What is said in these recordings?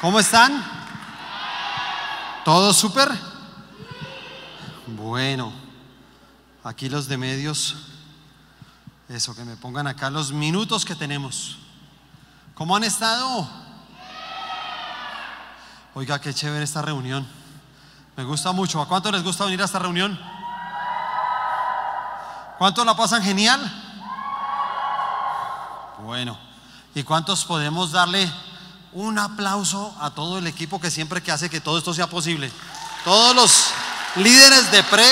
¿Cómo están? ¿Todo súper? Bueno, aquí los de medios, eso, que me pongan acá los minutos que tenemos. ¿Cómo han estado? Oiga, qué chévere esta reunión. Me gusta mucho. ¿A cuánto les gusta venir a esta reunión? ¿Cuántos la pasan genial? Bueno, ¿y cuántos podemos darle un aplauso a todo el equipo que siempre que hace que todo esto sea posible? Todos los líderes de pre,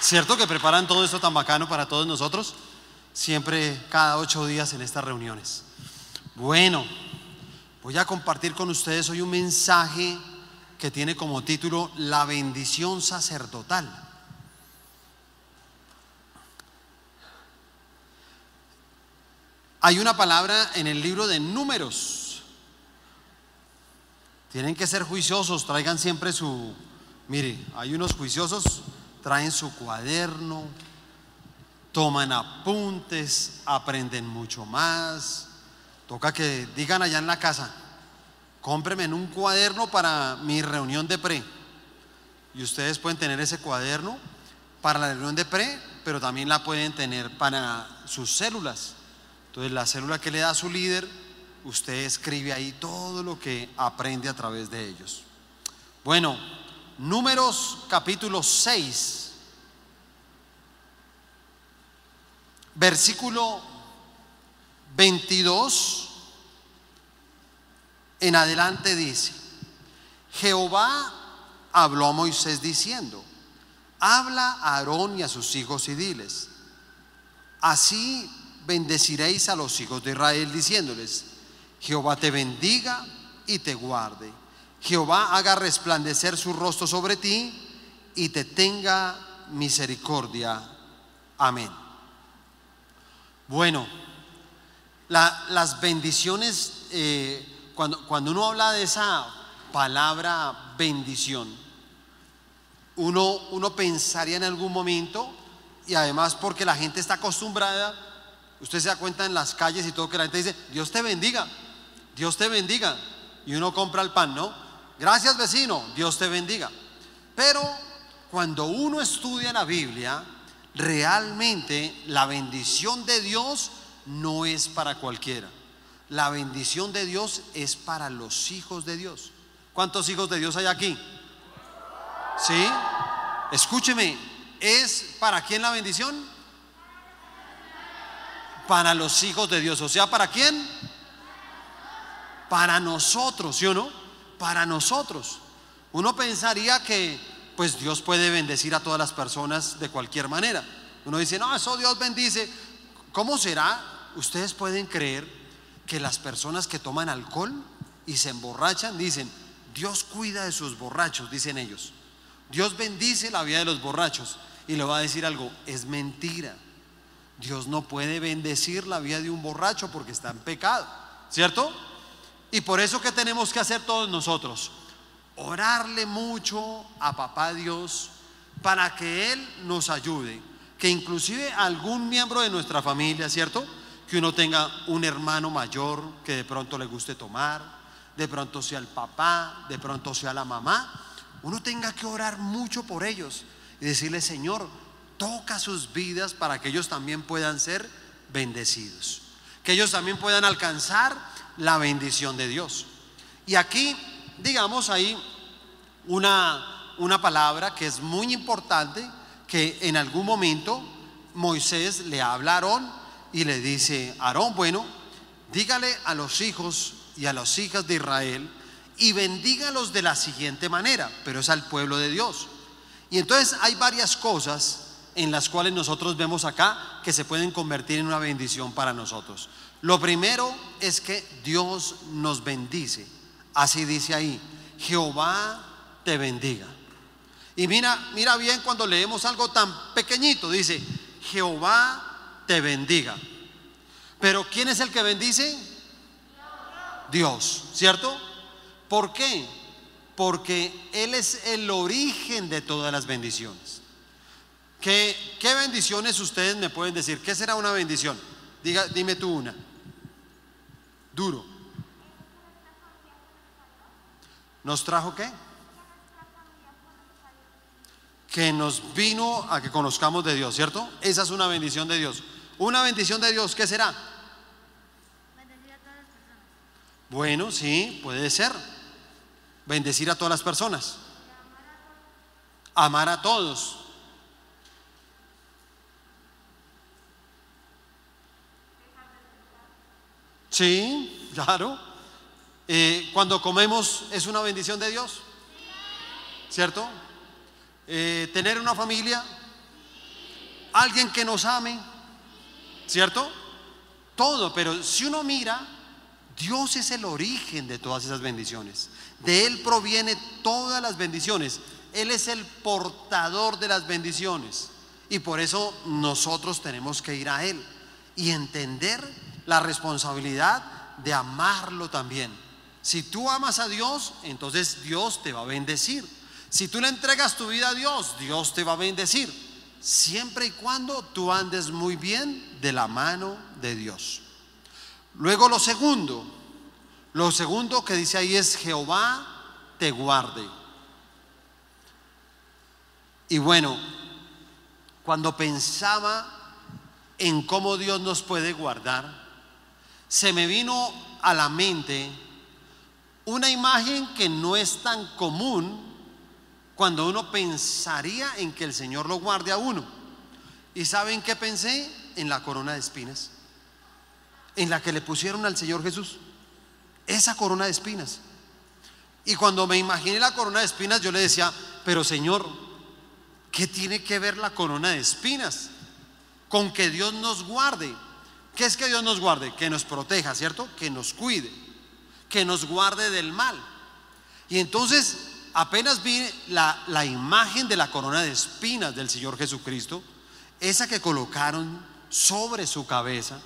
¿cierto que preparan todo esto tan bacano para todos nosotros? Siempre cada ocho días en estas reuniones. Bueno, voy a compartir con ustedes hoy un mensaje que tiene como título La bendición sacerdotal. Hay una palabra en el libro de números. Tienen que ser juiciosos, traigan siempre su... Mire, hay unos juiciosos, traen su cuaderno, toman apuntes, aprenden mucho más. Toca que digan allá en la casa, cómpreme un cuaderno para mi reunión de pre. Y ustedes pueden tener ese cuaderno para la reunión de pre, pero también la pueden tener para sus células. Entonces la célula que le da a su líder, usted escribe ahí todo lo que aprende a través de ellos. Bueno, números capítulo 6, versículo 22 en adelante dice, Jehová habló a Moisés diciendo, habla a Aarón y a sus hijos y diles, así bendeciréis a los hijos de Israel diciéndoles, Jehová te bendiga y te guarde. Jehová haga resplandecer su rostro sobre ti y te tenga misericordia. Amén. Bueno, las bendiciones, eh, cuando, cuando uno habla de esa palabra bendición, uno, uno pensaría en algún momento, y además porque la gente está acostumbrada, Usted se da cuenta en las calles y todo que la gente dice, Dios te bendiga, Dios te bendiga. Y uno compra el pan, ¿no? Gracias vecino, Dios te bendiga. Pero cuando uno estudia la Biblia, realmente la bendición de Dios no es para cualquiera. La bendición de Dios es para los hijos de Dios. ¿Cuántos hijos de Dios hay aquí? ¿Sí? Escúcheme, ¿es para quién la bendición? Para los hijos de Dios. O sea, ¿para quién? Para nosotros, ¿sí o no? Para nosotros. Uno pensaría que pues Dios puede bendecir a todas las personas de cualquier manera. Uno dice, no, eso Dios bendice. ¿Cómo será? Ustedes pueden creer que las personas que toman alcohol y se emborrachan dicen, Dios cuida de sus borrachos, dicen ellos. Dios bendice la vida de los borrachos. Y le va a decir algo, es mentira. Dios no puede bendecir la vida de un borracho porque está en pecado, ¿cierto? Y por eso que tenemos que hacer todos nosotros, orarle mucho a papá Dios para que Él nos ayude, que inclusive algún miembro de nuestra familia, ¿cierto? Que uno tenga un hermano mayor que de pronto le guste tomar, de pronto sea el papá, de pronto sea la mamá, uno tenga que orar mucho por ellos y decirle, Señor, toca sus vidas para que ellos también puedan ser bendecidos, que ellos también puedan alcanzar la bendición de Dios. Y aquí, digamos, hay una, una palabra que es muy importante, que en algún momento Moisés le habla a Aarón y le dice, Aarón, bueno, dígale a los hijos y a las hijas de Israel y bendígalos de la siguiente manera, pero es al pueblo de Dios. Y entonces hay varias cosas en las cuales nosotros vemos acá que se pueden convertir en una bendición para nosotros. Lo primero es que Dios nos bendice. Así dice ahí, Jehová te bendiga. Y mira, mira bien cuando leemos algo tan pequeñito, dice, Jehová te bendiga. Pero ¿quién es el que bendice? Dios, ¿cierto? ¿Por qué? Porque Él es el origen de todas las bendiciones. ¿Qué, bendiciones ustedes me pueden decir? ¿Qué será una bendición? Diga, dime tú una. Duro. ¿Nos trajo qué? Que nos vino a que conozcamos de Dios, ¿cierto? Esa es una bendición de Dios. Una bendición de Dios, ¿qué será? Bueno, sí, puede ser. Bendecir a todas las personas. Amar a todos. Sí, claro. Eh, cuando comemos es una bendición de Dios, ¿cierto? Eh, tener una familia, alguien que nos ame, ¿cierto? Todo, pero si uno mira, Dios es el origen de todas esas bendiciones. De Él proviene todas las bendiciones. Él es el portador de las bendiciones. Y por eso nosotros tenemos que ir a Él y entender la responsabilidad de amarlo también. Si tú amas a Dios, entonces Dios te va a bendecir. Si tú le entregas tu vida a Dios, Dios te va a bendecir. Siempre y cuando tú andes muy bien de la mano de Dios. Luego lo segundo, lo segundo que dice ahí es Jehová te guarde. Y bueno, cuando pensaba en cómo Dios nos puede guardar, se me vino a la mente una imagen que no es tan común cuando uno pensaría en que el Señor lo guarde a uno. ¿Y saben qué pensé? En la corona de espinas, en la que le pusieron al Señor Jesús. Esa corona de espinas. Y cuando me imaginé la corona de espinas, yo le decía, pero Señor, ¿qué tiene que ver la corona de espinas con que Dios nos guarde? ¿Qué es que Dios nos guarde? Que nos proteja, ¿cierto? Que nos cuide, que nos guarde del mal. Y entonces apenas vi la, la imagen de la corona de espinas del Señor Jesucristo, esa que colocaron sobre su cabeza.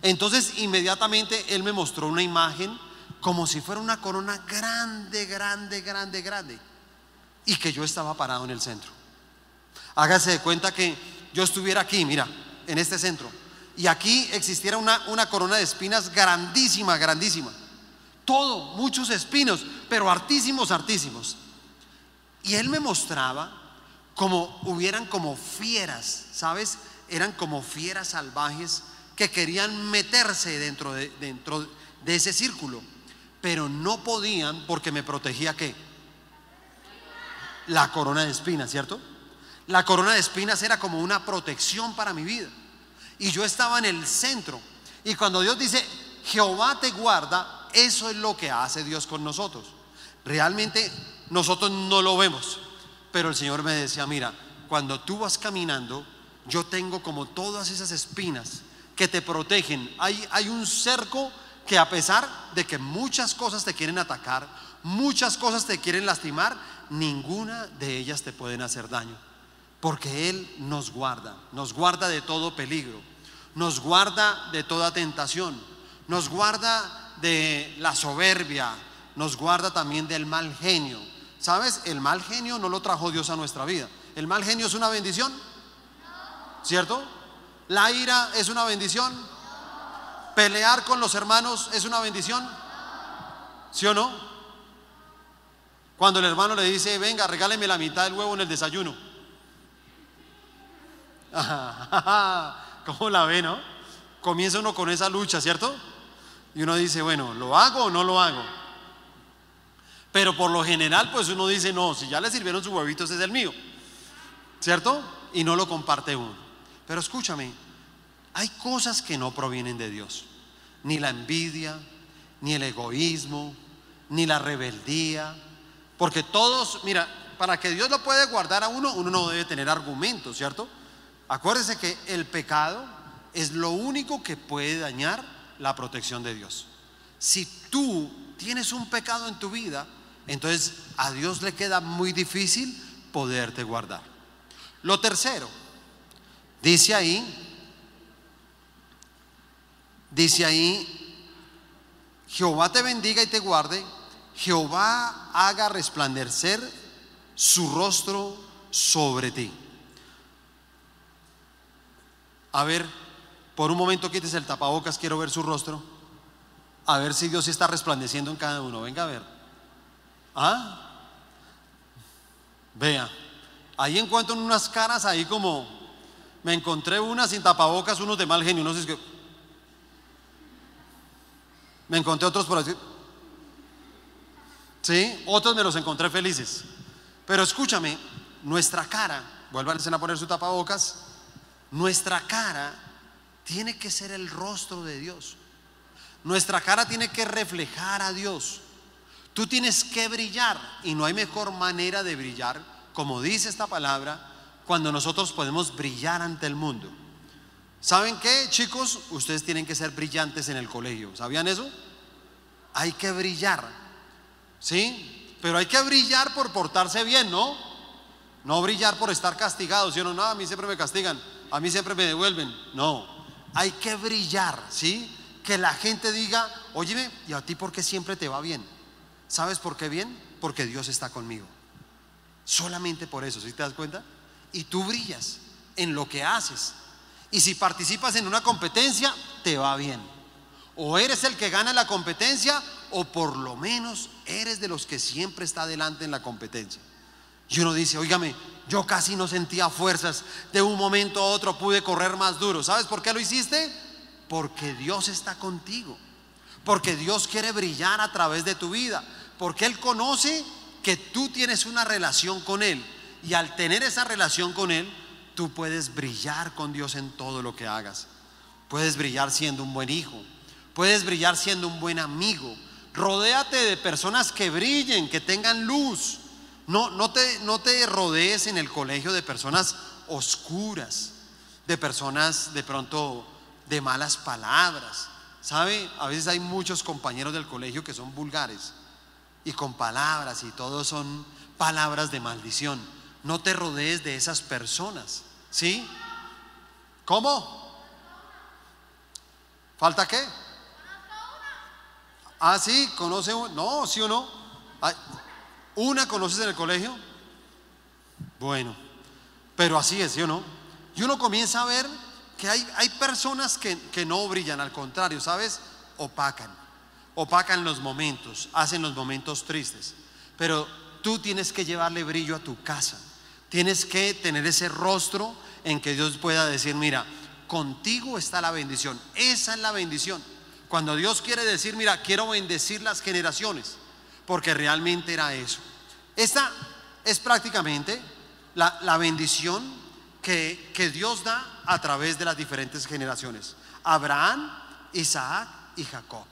Entonces inmediatamente Él me mostró una imagen como si fuera una corona grande, grande, grande, grande. Y que yo estaba parado en el centro. Hágase de cuenta que yo estuviera aquí, mira, en este centro y aquí existiera una, una corona de espinas grandísima, grandísima. Todo, muchos espinos, pero hartísimos, hartísimos. Y él me mostraba como hubieran como fieras, ¿sabes? Eran como fieras salvajes que querían meterse dentro de, dentro de ese círculo, pero no podían porque me protegía qué? La corona de espinas, ¿cierto? La corona de espinas era como una protección para mi vida y yo estaba en el centro. Y cuando Dios dice, Jehová te guarda, eso es lo que hace Dios con nosotros. Realmente nosotros no lo vemos, pero el Señor me decía, mira, cuando tú vas caminando, yo tengo como todas esas espinas que te protegen. Hay, hay un cerco que a pesar de que muchas cosas te quieren atacar, muchas cosas te quieren lastimar, ninguna de ellas te pueden hacer daño. Porque Él nos guarda, nos guarda de todo peligro, nos guarda de toda tentación, nos guarda de la soberbia, nos guarda también del mal genio. ¿Sabes? El mal genio no lo trajo Dios a nuestra vida. ¿El mal genio es una bendición? ¿Cierto? ¿La ira es una bendición? ¿Pelear con los hermanos es una bendición? ¿Sí o no? Cuando el hermano le dice, venga, regáleme la mitad del huevo en el desayuno. ¿Cómo la ve, no? Comienza uno con esa lucha, ¿cierto? Y uno dice, bueno, ¿lo hago o no lo hago? Pero por lo general, pues uno dice, no, si ya le sirvieron sus huevitos es el mío, ¿cierto? Y no lo comparte uno. Pero escúchame, hay cosas que no provienen de Dios. Ni la envidia, ni el egoísmo, ni la rebeldía. Porque todos, mira, para que Dios lo pueda guardar a uno, uno no debe tener argumentos, ¿cierto? Acuérdese que el pecado es lo único que puede dañar la protección de Dios. Si tú tienes un pecado en tu vida, entonces a Dios le queda muy difícil poderte guardar. Lo tercero, dice ahí, dice ahí, Jehová te bendiga y te guarde, Jehová haga resplandecer su rostro sobre ti. A ver, por un momento quites el tapabocas, quiero ver su rostro. a ver si Dios está resplandeciendo en cada uno. Venga a ver. ¿Ah? Vea, ahí encuentro unas caras ahí como, me encontré unas sin tapabocas, unos de mal genio, no sé si Me encontré otros por así. Sí, otros me los encontré felices. Pero escúchame, nuestra cara, vuelvan a poner su tapabocas, nuestra cara tiene que ser el rostro de Dios. Nuestra cara tiene que reflejar a Dios. Tú tienes que brillar y no hay mejor manera de brillar, como dice esta palabra, cuando nosotros podemos brillar ante el mundo. ¿Saben qué, chicos? Ustedes tienen que ser brillantes en el colegio. ¿Sabían eso? Hay que brillar. ¿Sí? Pero hay que brillar por portarse bien, ¿no? No brillar por estar castigados. Si no, no, a mí siempre me castigan, a mí siempre me devuelven. No, hay que brillar, ¿sí? Que la gente diga, óyeme, ¿y a ti por qué siempre te va bien? ¿Sabes por qué bien? Porque Dios está conmigo. Solamente por eso, ¿sí te das cuenta? Y tú brillas en lo que haces. Y si participas en una competencia, te va bien. O eres el que gana la competencia, o por lo menos eres de los que siempre está adelante en la competencia. Y uno dice, oígame, yo casi no sentía fuerzas, de un momento a otro pude correr más duro. ¿Sabes por qué lo hiciste? Porque Dios está contigo. Porque Dios quiere brillar a través de tu vida porque Él conoce que tú tienes una relación con Él. Y al tener esa relación con Él, tú puedes brillar con Dios en todo lo que hagas. Puedes brillar siendo un buen hijo. Puedes brillar siendo un buen amigo. Rodéate de personas que brillen, que tengan luz. No, no, te, no te rodees en el colegio de personas oscuras, de personas de pronto de malas palabras. ¿Sabe? A veces hay muchos compañeros del colegio que son vulgares y con palabras y todo son palabras de maldición. No te rodees de esas personas. ¿Sí? ¿Cómo? ¿Falta qué? Ah, sí, conoce No, sí o no. ¿Una conoces en el colegio? Bueno, pero así es, ¿sí o no? Y uno comienza a ver que hay, hay personas que, que no brillan, al contrario, ¿sabes? Opacan opacan los momentos, hacen los momentos tristes. Pero tú tienes que llevarle brillo a tu casa. Tienes que tener ese rostro en que Dios pueda decir, mira, contigo está la bendición. Esa es la bendición. Cuando Dios quiere decir, mira, quiero bendecir las generaciones, porque realmente era eso. Esta es prácticamente la, la bendición que, que Dios da a través de las diferentes generaciones. Abraham, Isaac y Jacob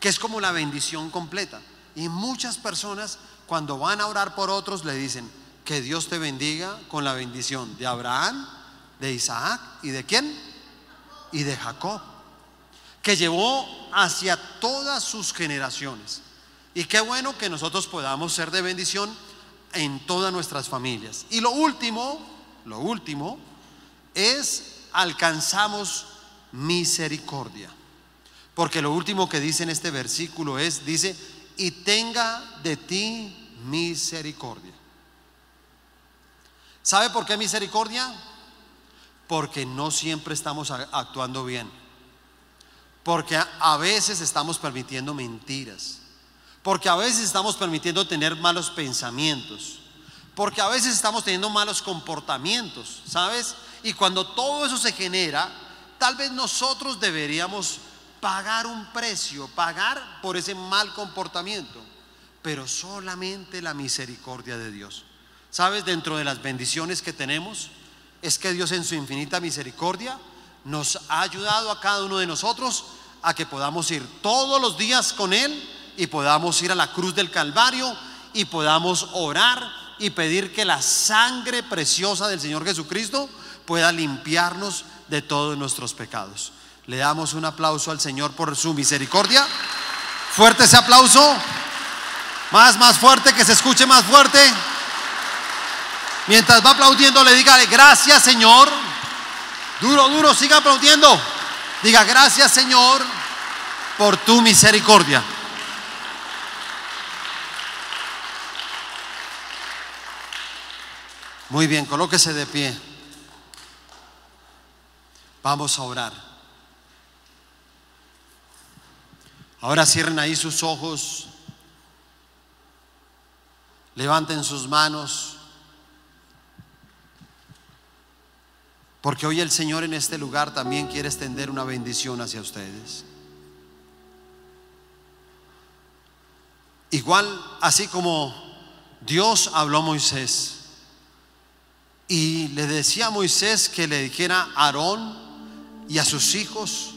que es como la bendición completa. Y muchas personas cuando van a orar por otros le dicen, que Dios te bendiga con la bendición de Abraham, de Isaac y de quién? Y de Jacob, que llevó hacia todas sus generaciones. Y qué bueno que nosotros podamos ser de bendición en todas nuestras familias. Y lo último, lo último, es alcanzamos misericordia. Porque lo último que dice en este versículo es, dice, y tenga de ti misericordia. ¿Sabe por qué misericordia? Porque no siempre estamos actuando bien. Porque a veces estamos permitiendo mentiras. Porque a veces estamos permitiendo tener malos pensamientos. Porque a veces estamos teniendo malos comportamientos, ¿sabes? Y cuando todo eso se genera, tal vez nosotros deberíamos pagar un precio, pagar por ese mal comportamiento, pero solamente la misericordia de Dios. ¿Sabes? Dentro de las bendiciones que tenemos, es que Dios en su infinita misericordia nos ha ayudado a cada uno de nosotros a que podamos ir todos los días con Él y podamos ir a la cruz del Calvario y podamos orar y pedir que la sangre preciosa del Señor Jesucristo pueda limpiarnos de todos nuestros pecados. Le damos un aplauso al Señor por su misericordia. Fuerte ese aplauso. Más, más fuerte, que se escuche más fuerte. Mientras va aplaudiendo, le diga gracias Señor. Duro, duro, siga aplaudiendo. Diga gracias Señor por tu misericordia. Muy bien, colóquese de pie. Vamos a orar. Ahora cierren ahí sus ojos, levanten sus manos, porque hoy el Señor en este lugar también quiere extender una bendición hacia ustedes. Igual, así como Dios habló a Moisés y le decía a Moisés que le dijera a Aarón y a sus hijos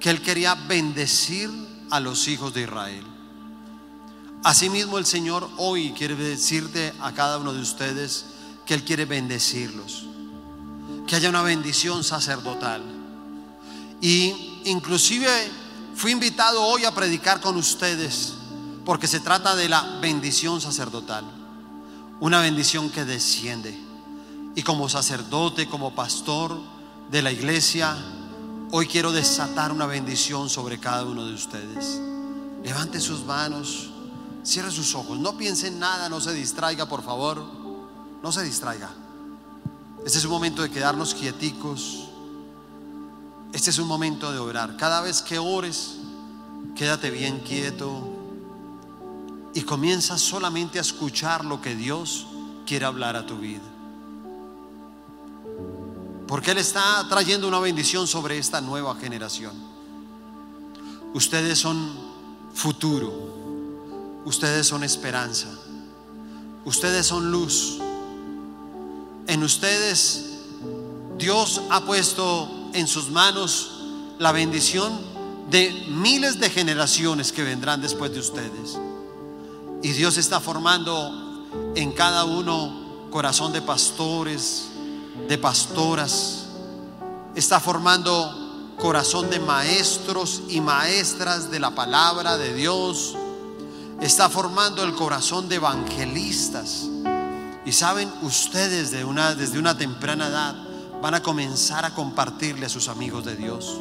que él quería bendecir a los hijos de Israel. Asimismo el Señor hoy quiere decirte a cada uno de ustedes que Él quiere bendecirlos, que haya una bendición sacerdotal. Y inclusive fui invitado hoy a predicar con ustedes porque se trata de la bendición sacerdotal, una bendición que desciende. Y como sacerdote, como pastor de la iglesia, Hoy quiero desatar una bendición sobre cada uno de ustedes. Levante sus manos, cierre sus ojos, no piense en nada, no se distraiga, por favor. No se distraiga. Este es un momento de quedarnos quieticos. Este es un momento de orar. Cada vez que ores, quédate bien quieto y comienza solamente a escuchar lo que Dios quiere hablar a tu vida. Porque Él está trayendo una bendición sobre esta nueva generación. Ustedes son futuro. Ustedes son esperanza. Ustedes son luz. En ustedes Dios ha puesto en sus manos la bendición de miles de generaciones que vendrán después de ustedes. Y Dios está formando en cada uno corazón de pastores, de pastoras, está formando corazón de maestros y maestras de la palabra de Dios, está formando el corazón de evangelistas. Y saben, ustedes de una, desde una temprana edad van a comenzar a compartirle a sus amigos de Dios.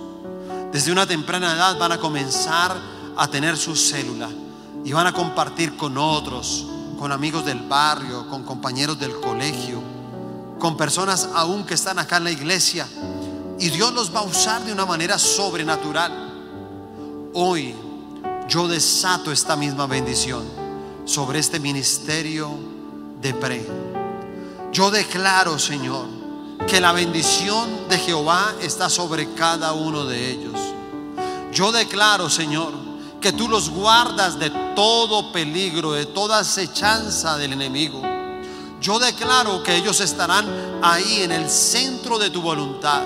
Desde una temprana edad van a comenzar a tener su célula y van a compartir con otros, con amigos del barrio, con compañeros del colegio con personas aún que están acá en la iglesia. Y Dios los va a usar de una manera sobrenatural. Hoy yo desato esta misma bendición sobre este ministerio de pre. Yo declaro, Señor, que la bendición de Jehová está sobre cada uno de ellos. Yo declaro, Señor, que tú los guardas de todo peligro, de toda acechanza del enemigo yo declaro que ellos estarán ahí en el centro de tu voluntad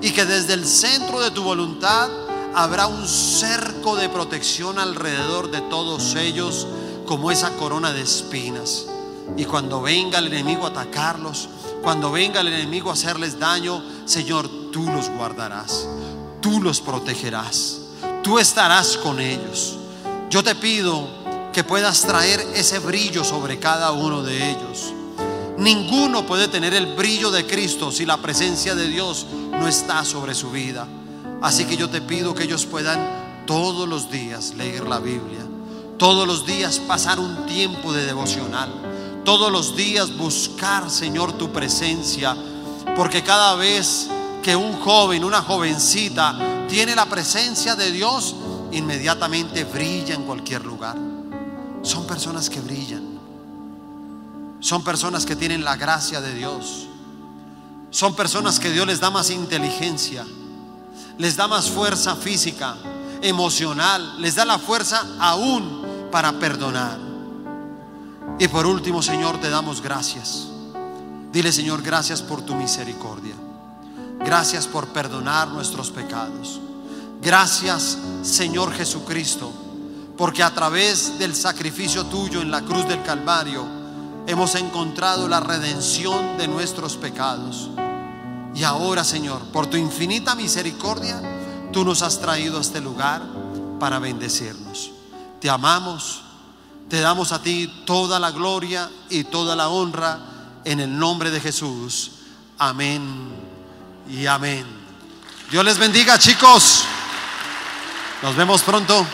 y que desde el centro de tu voluntad habrá un cerco de protección alrededor de todos ellos como esa corona de espinas. Y cuando venga el enemigo a atacarlos, cuando venga el enemigo a hacerles daño, Señor, tú los guardarás, tú los protegerás, tú estarás con ellos. Yo te pido que puedas traer ese brillo sobre cada uno de ellos. Ninguno puede tener el brillo de Cristo si la presencia de Dios no está sobre su vida. Así que yo te pido que ellos puedan todos los días leer la Biblia, todos los días pasar un tiempo de devocional, todos los días buscar, Señor, tu presencia, porque cada vez que un joven, una jovencita tiene la presencia de Dios, inmediatamente brilla en cualquier lugar son personas que brillan. Son personas que tienen la gracia de Dios. Son personas que Dios les da más inteligencia, les da más fuerza física, emocional, les da la fuerza aún para perdonar. Y por último, Señor, te damos gracias. Dile, Señor, gracias por tu misericordia. Gracias por perdonar nuestros pecados. Gracias, Señor Jesucristo porque a través del sacrificio tuyo en la cruz del Calvario hemos encontrado la redención de nuestros pecados. Y ahora, Señor, por tu infinita misericordia, tú nos has traído a este lugar para bendecirnos. Te amamos, te damos a ti toda la gloria y toda la honra en el nombre de Jesús. Amén y amén. Dios les bendiga, chicos. Nos vemos pronto.